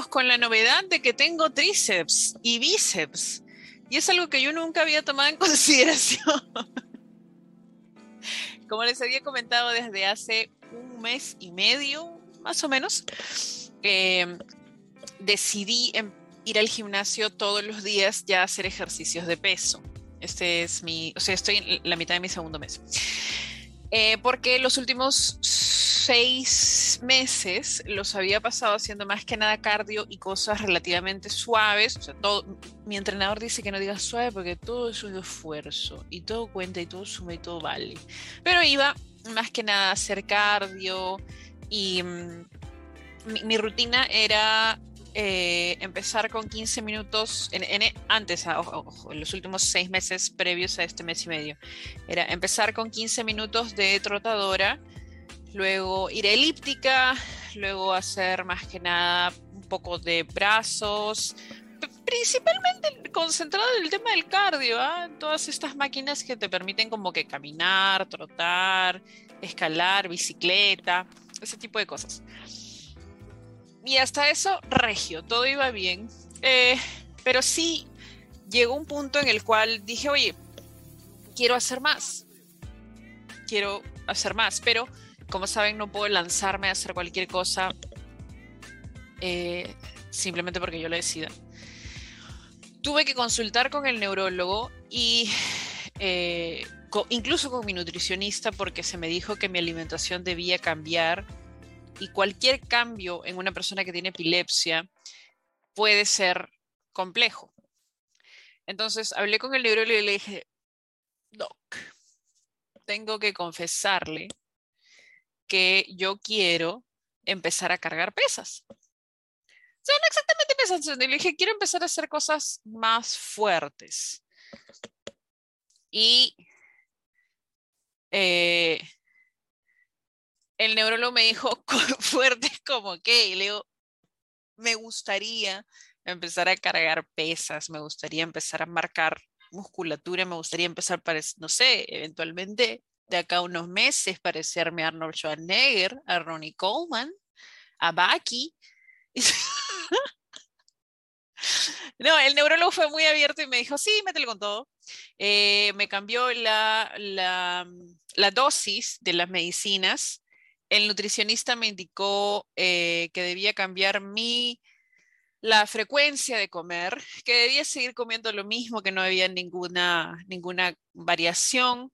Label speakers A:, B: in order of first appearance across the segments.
A: con la novedad de que tengo tríceps y bíceps. Y es algo que yo nunca había tomado en consideración. Como les había comentado desde hace un mes y medio, más o menos, eh, decidí em, ir al gimnasio todos los días ya hacer ejercicios de peso. Este es mi, o sea, estoy en la mitad de mi segundo mes. Eh, porque los últimos seis meses los había pasado haciendo más que nada cardio y cosas relativamente suaves. O sea, todo, mi entrenador dice que no digas suave porque todo es un esfuerzo y todo cuenta y todo suma y todo vale. Pero iba más que nada a hacer cardio y mm, mi, rutina era eh, empezar con 15 minutos, en, antes, ah, en los últimos seis meses previos a este mes y medio, era empezar con 15 minutos de trotadora, luego ir elíptica, luego hacer más que nada un poco de brazos, principalmente concentrado en el tema del cardio, ¿ah? todas estas máquinas que te permiten como que caminar, trotar, escalar, bicicleta, ese tipo de cosas y hasta eso, regio, todo iba bien. Eh, pero sí llegó un punto en el cual dije, oye, quiero hacer más. Quiero hacer más, pero como saben, no puedo lanzarme a hacer cualquier cosa eh, simplemente porque yo lo decida. Tuve que consultar con el neurólogo y eh, incluso con mi nutricionista porque se me dijo que mi alimentación debía cambiar y cualquier cambio en una persona que tiene epilepsia puede ser complejo. Entonces hablé con el neurólogo y le dije, Doc, tengo que confesarle que yo quiero empezar a cargar pesas. O sea, no exactamente pesas, le dije, quiero empezar a hacer cosas más fuertes. Y eh, el neurólogo me dijo fuerte como que, y le digo, me gustaría empezar a cargar pesas, me gustaría empezar a marcar musculatura, me gustaría empezar, para, no sé, eventualmente de acá unos meses parecerme a Arnold Schwarzenegger, a Ronnie Coleman, a Bucky. No, el neurólogo fue muy abierto y me dijo, sí, mételo con todo. Eh, me cambió la, la, la, dosis de las medicinas el nutricionista me indicó eh, que debía cambiar mi la frecuencia de comer, que debía seguir comiendo lo mismo, que no había ninguna, ninguna variación.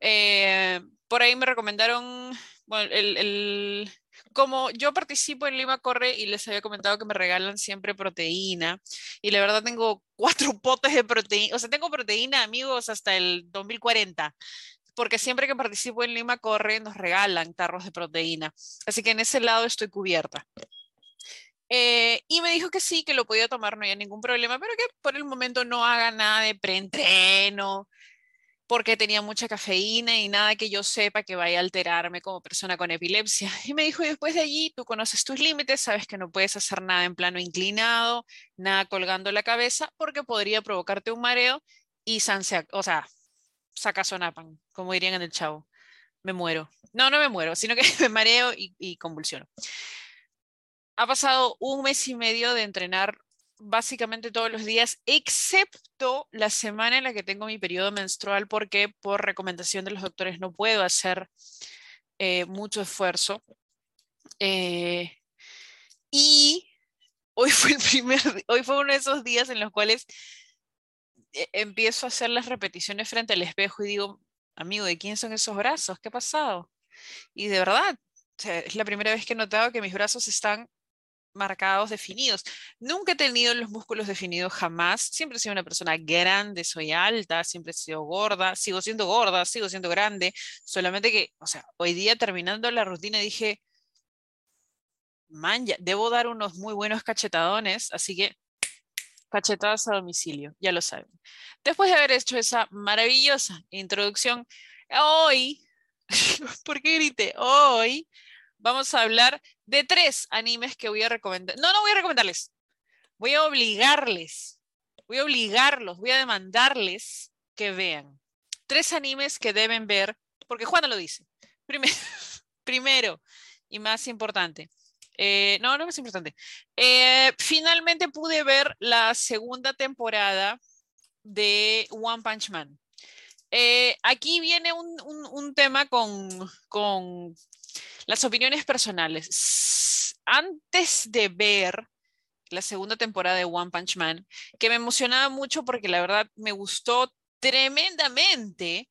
A: Eh, por ahí me recomendaron, bueno, el, como yo participo en Lima Corre y les había comentado que me regalan siempre proteína, y la verdad tengo cuatro potes de proteína, o sea, tengo proteína, amigos, hasta el 2040 porque siempre que participo en Lima Corre nos regalan tarros de proteína. Así que en ese lado estoy cubierta. Eh, y me dijo que sí, que lo podía tomar, no había ningún problema, pero que por el momento no haga nada de preentreno, porque tenía mucha cafeína y nada que yo sepa que vaya a alterarme como persona con epilepsia. Y me dijo, y después de allí, tú conoces tus límites, sabes que no puedes hacer nada en plano inclinado, nada colgando la cabeza, porque podría provocarte un mareo y, o sea, sacazonapan, como dirían en el chavo. Me muero. No, no me muero, sino que me mareo y, y convulsiono. Ha pasado un mes y medio de entrenar básicamente todos los días, excepto la semana en la que tengo mi periodo menstrual, porque por recomendación de los doctores no puedo hacer eh, mucho esfuerzo. Eh, y hoy fue el primer, hoy fue uno de esos días en los cuales empiezo a hacer las repeticiones frente al espejo y digo, amigo, ¿de quién son esos brazos? ¿Qué ha pasado? Y de verdad, es la primera vez que he notado que mis brazos están marcados, definidos. Nunca he tenido los músculos definidos jamás. Siempre he sido una persona grande, soy alta, siempre he sido gorda, sigo siendo gorda, sigo siendo grande. Solamente que, o sea, hoy día terminando la rutina dije, man, ya, debo dar unos muy buenos cachetadones, así que cachetadas a domicilio, ya lo saben. Después de haber hecho esa maravillosa introducción, hoy, ¿por qué grité? Hoy vamos a hablar de tres animes que voy a recomendar. No, no voy a recomendarles, voy a obligarles, voy a obligarlos, voy a demandarles que vean. Tres animes que deben ver, porque Juana lo dice. Primero, primero y más importante, Eh, no, no es importante. Eh, finalmente pude ver la segunda temporada de One Punch Man. Eh, aquí viene un, tema con, con, las opiniones personales. Antes de ver la segunda temporada de One Punch Man, que me emocionaba mucho porque la verdad me gustó tremendamente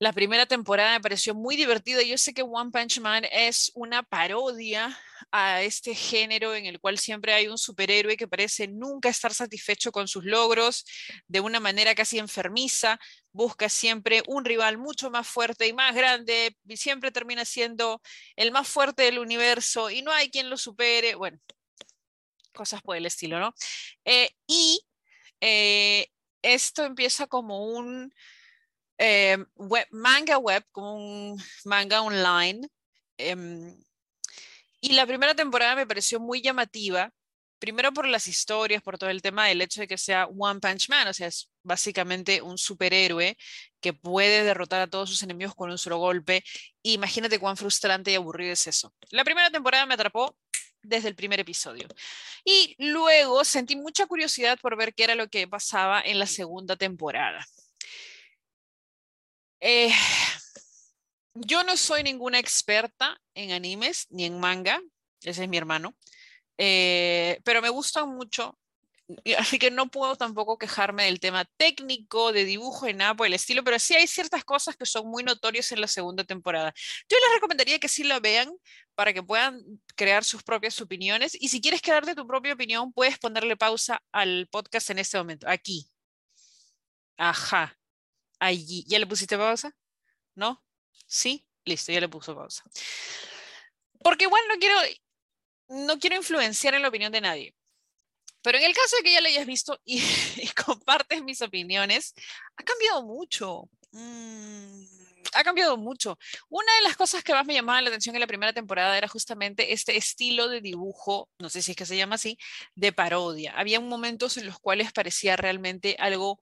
A: la primera temporada me pareció muy divertida. Yo sé que One Punch Man es una parodia a este género en el cual siempre hay un superhéroe que parece nunca estar satisfecho con sus logros, de una manera casi enfermiza, busca siempre un rival mucho más fuerte y más grande, y siempre termina siendo el más fuerte del universo y no hay quien lo supere. Bueno, cosas por el estilo, ¿no? Eh, y eh, esto empieza como un eh, manga web, como un manga online. Em, y la primera temporada me pareció muy llamativa, primero por las historias, por todo el tema del hecho de que sea One Punch Man, o sea, es básicamente un superhéroe que puede derrotar a todos sus enemigos con un solo golpe. Imagínate cuán frustrante y aburrido es eso. La primera temporada me atrapó desde el primer episodio. Y luego sentí mucha curiosidad por ver qué era lo que pasaba en la segunda temporada. Eh, yo no soy ninguna experta en animes ni en manga, ese es mi hermano, eh, pero me gustan mucho, así que no puedo tampoco quejarme del tema técnico, de dibujo y nada por el estilo, pero sí hay ciertas cosas que son muy notorias en la segunda temporada. Yo les recomendaría que sí la vean para que puedan crear sus propias opiniones y si quieres crearte tu propia opinión, puedes ponerle pausa al podcast en este momento, aquí. Ajá allí. ¿Ya le pusiste pausa? ¿No? ¿Sí? Listo, ya le puso pausa. Porque igual no quiero, no quiero influenciar en la opinión de nadie. Pero en el caso de que ya lo hayas visto y, compartes mis opiniones, ha cambiado mucho. Mm, ha cambiado mucho. Una de las cosas que más me llamaba la atención en la primera temporada era justamente este estilo de dibujo, no sé si es que se llama así, de parodia. Había momentos en los cuales parecía realmente algo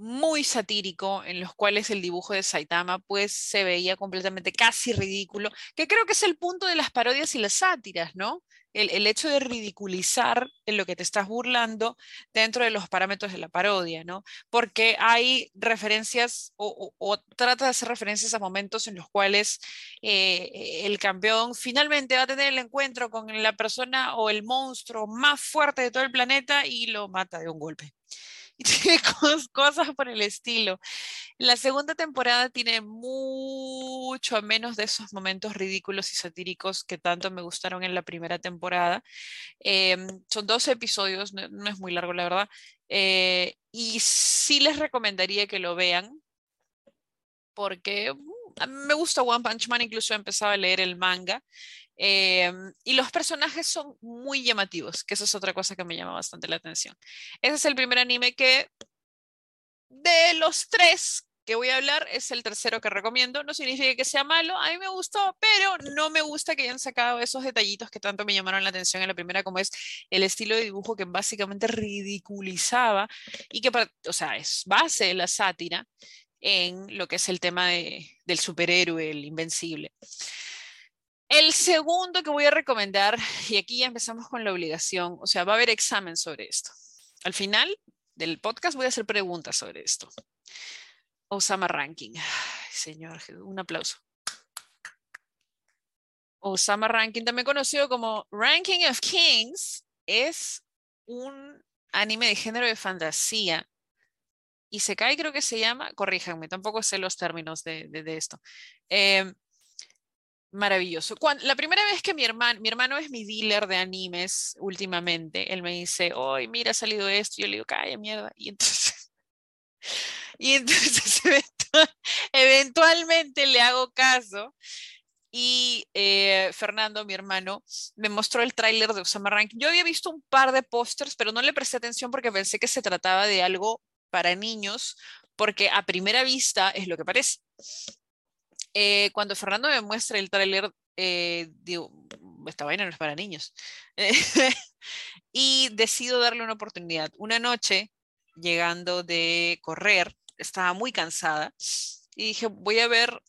A: muy satírico en los cuales el dibujo de Saitama pues se veía completamente casi ridículo, que creo que es el punto de las parodias y las sátiras, ¿no? El, hecho de ridiculizar en lo que te estás burlando dentro de los parámetros de la parodia, ¿no? Porque hay referencias o, trata de hacer referencias a momentos en los cuales eh, el campeón finalmente va a tener el encuentro con la persona o el monstruo más fuerte de todo el planeta y lo mata de un golpe cosas por el estilo. La segunda temporada tiene mucho menos de esos momentos ridículos y satíricos que tanto me gustaron en la primera temporada. Em, son 12 episodios, no, es muy largo la verdad. Eh, y sí les recomendaría que lo vean porque mm, me gusta One Punch Man, incluso he empezado a leer el manga Em, y los personajes son muy llamativos, que eso es otra cosa que me llama bastante la atención. Ese es el primer anime que, de los tres que voy a hablar, es el tercero que recomiendo. No significa que sea malo, a mí me gustó, pero no me gusta que hayan sacado esos detallitos que tanto me llamaron la atención en la primera, como es el estilo de dibujo que básicamente ridiculizaba y que, o sea, es base de la sátira en lo que es el tema del superhéroe, el invencible. El segundo que voy a recomendar, y aquí ya empezamos con la obligación, o sea, va a haber examen sobre esto. Al final del podcast voy a hacer preguntas sobre esto. Osama Ranking. señor, un aplauso. Osama Ranking, también conocido como Ranking of Kings, es un anime de género de fantasía. Y se cae, creo que se llama, corríjanme, tampoco sé los términos de, esto. Eh, Maravilloso. la primera vez que mi hermano, mi hermano es mi dealer de animes últimamente, él me dice, hoy mira, ha salido esto, yo le digo, calla mierda. Y entonces, y entonces eventualmente le hago caso. Y eh, Fernando, mi hermano, me mostró el tráiler de Osama Ranking. Yo había visto un par de pósters, pero no le presté atención porque pensé que se trataba de algo para niños, porque a primera vista es lo que parece. Eh, cuando Fernando me muestra el tráiler, eh, digo, esta vaina no es para niños. y decido darle una oportunidad. Una noche, llegando de correr, estaba muy cansada y dije, voy a ver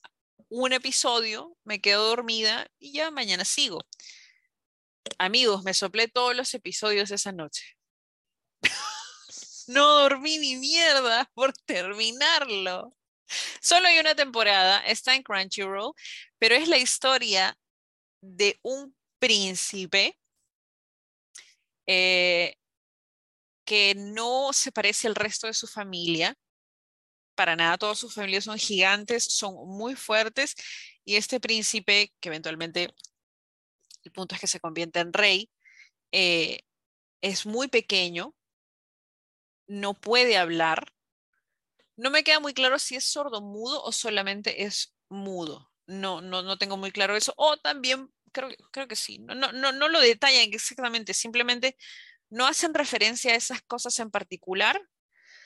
A: un episodio, me quedo dormida y ya mañana sigo. Amigos, me soplé todos los episodios esa noche. no dormí ni mierda por terminarlo. Solo hay una temporada, está en Crunchyroll, pero es la historia de un príncipe eh, que no se parece al resto de su familia. Para nada, todas sus familias son gigantes, son muy fuertes y este príncipe, que eventualmente el punto es que se convierte en rey, eh, es muy pequeño, no puede hablar. No me queda muy claro si es sordo mudo o solamente es mudo. No, no, no tengo muy claro eso. O también creo, creo que sí. No, no, no, no lo detallan exactamente, simplemente no hacen referencia a esas cosas en particular,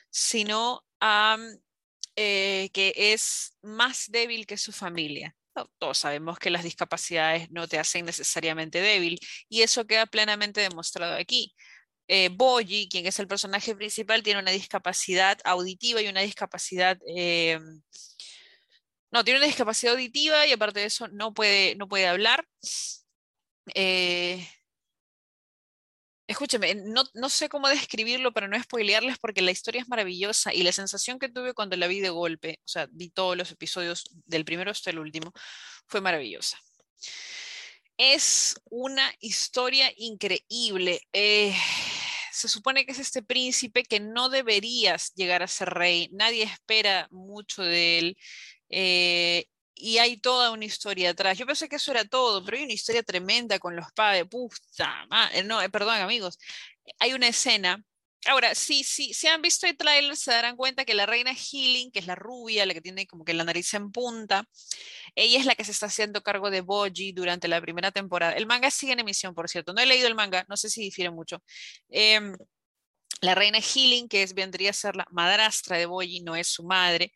A: sino a eh, que es más débil que su familia. Todos sabemos que las discapacidades no te hacen necesariamente débil y eso queda plenamente demostrado aquí. Eh, Boji, quien es el personaje principal, tiene una discapacidad auditiva y una discapacidad... Eh, no, tiene una discapacidad auditiva y aparte de eso no puede, no puede hablar. Eh, Escúcheme, no, no, sé cómo describirlo para no spoilearles porque la historia es maravillosa y la sensación que tuve cuando la vi de golpe, o sea, vi todos los episodios del primero hasta el último, fue maravillosa. Es una historia increíble. Eh, se supone que es este príncipe que no deberías llegar a ser rey, nadie espera mucho de él. Eh, y hay toda una historia atrás. Yo pensé que eso era todo, pero hay una historia tremenda con los padres. Puta, no, eh, perdón, amigos. Hay una escena. Ahora, sí, sí, si han visto el trailer, se darán cuenta que la reina Healing, que es la rubia, la que tiene como que la nariz en punta, ella es la que se está haciendo cargo de Boji durante la primera temporada. El manga sigue en emisión, por cierto. No he leído el manga, no sé si difiere mucho. Em, la reina Healing, que es, vendría a ser la madrastra de Boji, no es su madre,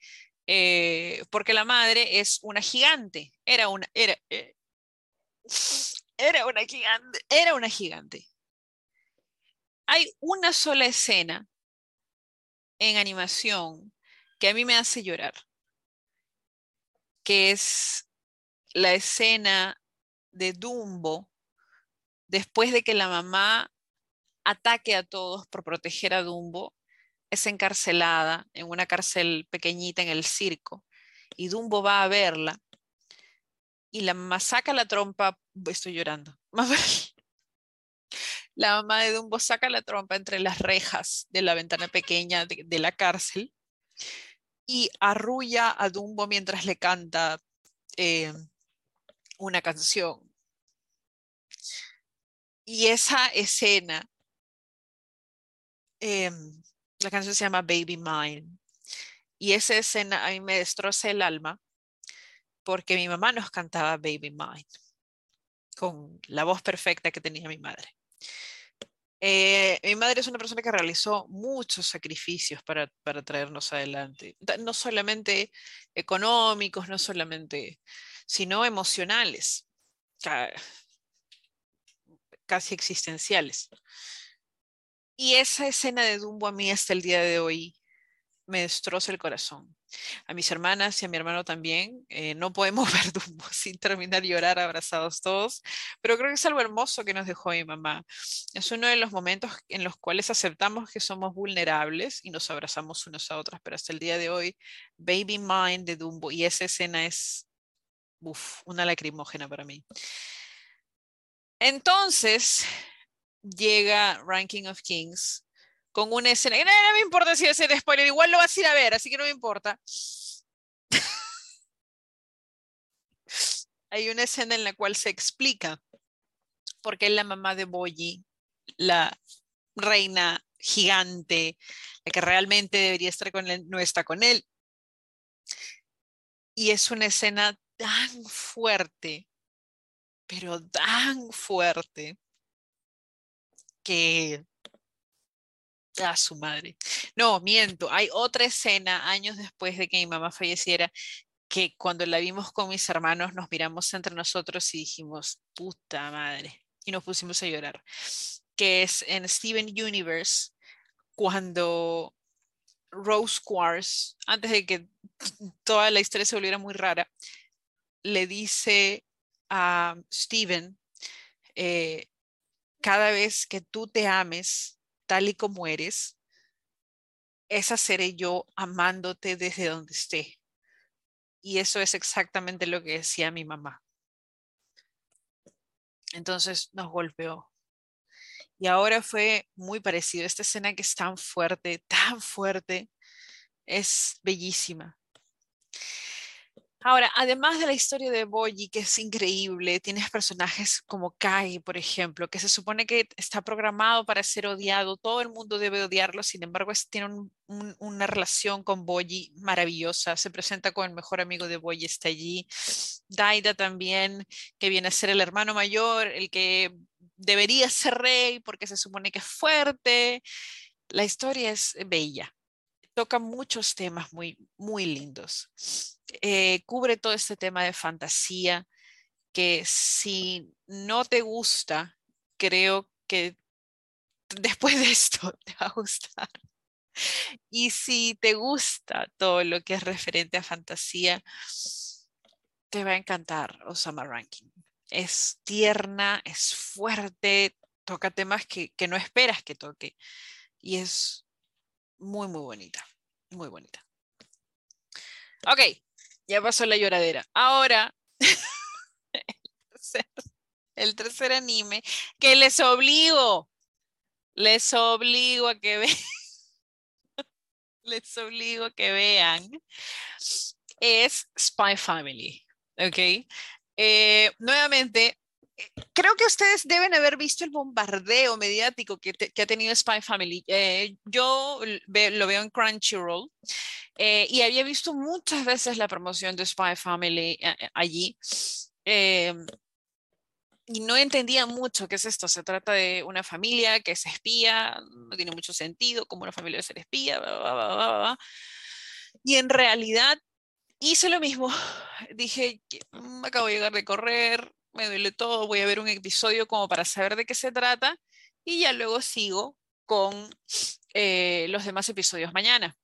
A: eh, porque la madre es una gigante, era una, era, eh, era una gigante, era una gigante. Hay una sola escena en animación que a mí me hace llorar, que es la escena de Dumbo después de que la mamá ataque a todos por proteger a Dumbo es encarcelada en una cárcel pequeñita en el circo y Dumbo va a verla y la mamá saca la trompa, estoy llorando. La mamá de Dumbo saca la trompa entre las rejas de la ventana pequeña de, la cárcel y arrulla a Dumbo mientras le canta eh, una canción. Y esa escena em, la canción se llama Baby Mine. Y esa escena a mí me destroza el alma porque mi mamá nos cantaba Baby Mine con la voz perfecta que tenía mi madre. Eh, mi madre es una persona que realizó muchos sacrificios para, para traernos adelante, no solamente económicos, no solamente, sino emocionales, casi existenciales. Y esa escena de Dumbo a mí hasta el día de hoy me destroza el corazón. A mis hermanas y a mi hermano también. Eh, no podemos ver Dumbo sin terminar llorar abrazados todos, pero creo que es algo hermoso que nos dejó mi mamá. Es uno de los momentos en los cuales aceptamos que somos vulnerables y nos abrazamos unos a otros, pero hasta el día de hoy, Baby Mind de Dumbo y esa escena es una lacrimógena para mí. Entonces, llega Ranking of Kings con una escena. no, no me importa si es el spoiler, igual lo vas a ir a ver, así que no me importa. Hay una escena en la cual se explica por qué la mamá de Boyi, la reina gigante, la que realmente debería estar con él, no está con él. Y es una escena tan fuerte, pero tan fuerte, que a su madre. No, miento. Hay otra escena años después de que mi mamá falleciera que cuando la vimos con mis hermanos nos miramos entre nosotros y dijimos, puta madre. Y nos pusimos a llorar. Que es en Steven Universe, cuando Rose Quartz, antes de que toda la historia se volviera muy rara, le dice a Steven, eh, cada vez que tú te ames tal y como eres, esa seré yo amándote desde donde esté. Y eso es exactamente lo que decía mi mamá. Entonces nos golpeó. Y ahora fue muy parecido. Esta escena que es tan fuerte, tan fuerte, es bellísima. Ahora, además de la historia de Boyi, que es increíble, tienes personajes como Kai, por ejemplo, que se supone que está programado para ser odiado, todo el mundo debe odiarlo, sin embargo, tiene una relación con Boyi maravillosa, se presenta con el mejor amigo de Boyi, está allí. Daida también, que viene a ser el hermano mayor, el que debería ser rey porque se supone que es fuerte. La historia es bella, toca muchos temas muy, muy lindos. Eh, cubre todo este tema de fantasía que si no te gusta, creo que después de esto te va a gustar. Y si te gusta todo lo que es referente a fantasía, te va a encantar Osama Ranking. Es tierna, es fuerte, toca temas que, que no esperas que toque y es muy, muy bonita, muy bonita. Ok, ya pasó la lloradera. Ahora, el tercer, anime que les obligo, les obligo a que vean, les obligo a que vean, es Spy Family. ¿Ok? Eh, nuevamente, creo que ustedes deben haber visto el bombardeo mediático que, ha tenido Spy Family. Eh, yo lo veo en Crunchyroll eh, y había visto muchas veces la promoción de Spy Family eh, allí. y no entendía mucho qué es esto. Se trata de una familia que se espía, no tiene mucho sentido como una familia ser espía. y en realidad hice lo mismo. Dije, mm, acabo de llegar de correr, me duele todo, voy a ver un episodio como para saber de qué se trata y ya luego sigo con eh, los demás episodios mañana.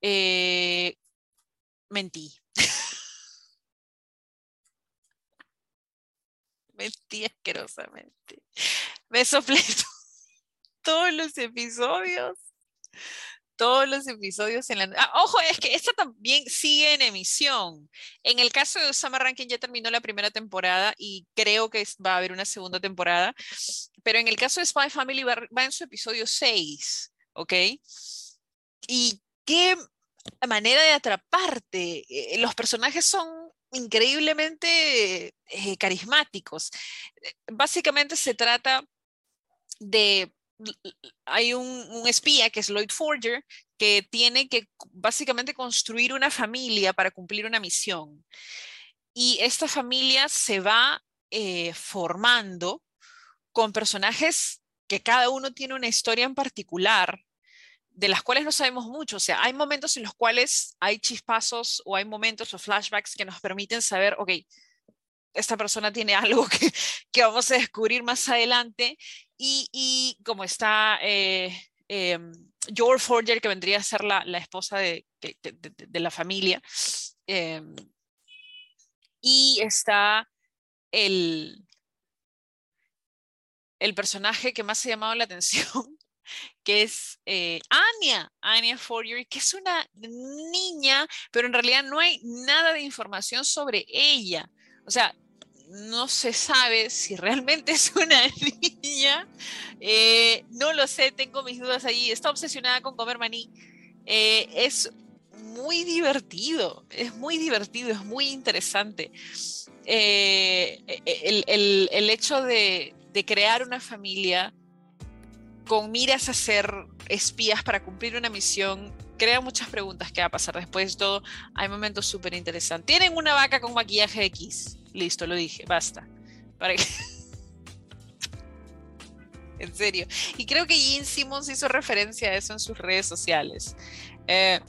A: Eh, mentí. mentí asquerosamente. Me soplé todos los episodios todos los episodios en la... Ah, ojo, es que esta también sigue en emisión. En el caso de Summer Ranking ya terminó la primera temporada y creo que va a haber una segunda temporada, pero en el caso de Spy Family va, en su episodio 6, ¿ok? Y qué manera de atraparte. Eh, los personajes son increíblemente eh, carismáticos. Básicamente se trata de hay un, espía que es Lloyd Forger que tiene que básicamente construir una familia para cumplir una misión. Y esta familia se va eh, formando con personajes que cada uno tiene una historia en particular, de las cuales no sabemos mucho. O sea, hay momentos en los cuales hay chispazos o hay momentos o flashbacks que nos permiten saber, ok, esta persona tiene algo que, vamos a descubrir más adelante y, como está eh, em, George Forger, que vendría a ser la, esposa de, la familia, em, y está el, el personaje que más ha llamado la atención, que es eh, Anya, Anya Forger, que es una niña, pero en realidad no hay nada de información sobre ella. O sea, no se sabe si realmente es una niña. Eh, no lo sé, tengo mis dudas allí. Está obsesionada con comer maní. Eh, es muy divertido, es muy divertido, es muy interesante. Eh, el, hecho de, de crear una familia con miras a ser espías para cumplir una misión crea muchas preguntas qué va a pasar después de todo. Hay momentos súper interesantes. Tienen una vaca con maquillaje X. Listo, lo dije, basta. Para en serio. Y creo que Jean Simmons hizo referencia a eso en sus redes sociales. Eh,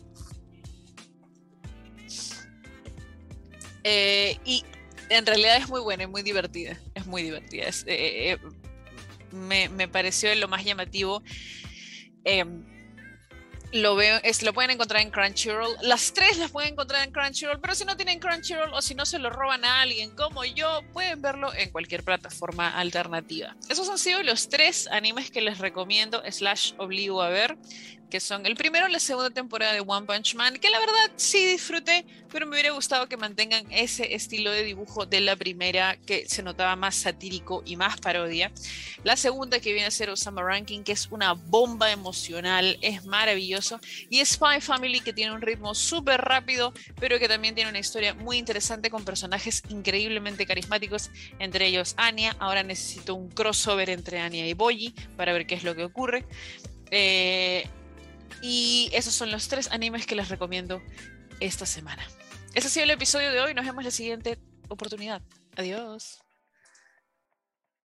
A: eh, y en realidad es muy buena, es muy divertida. Es muy divertida. Eh, me, me, pareció lo más llamativo. Em, lo, veo, es, lo pueden encontrar en Crunchyroll. Las tres las pueden encontrar en Crunchyroll, pero si no tienen Crunchyroll o si no se lo roban a alguien como yo, pueden verlo en cualquier plataforma alternativa. Esos han sido los tres animes que les recomiendo, slash obligo a ver que son el primero la segunda temporada de One Punch Man, que la verdad sí disfruté, pero me hubiera gustado que mantengan ese estilo de dibujo de la primera, que se notaba más satírico y más parodia. La segunda que viene a ser Osama Ranking, que es una bomba emocional, es Y Spy Family, que tiene un ritmo súper rápido, pero que también tiene una historia muy interesante con personajes increíblemente carismáticos, entre ellos Anya. Ahora necesito un crossover entre Anya y Boyi para ver qué es lo que ocurre. Eh, y esos son los tres animes que les recomiendo esta semana. Ese ha sido el episodio de hoy. Nos vemos en la siguiente oportunidad. Adiós.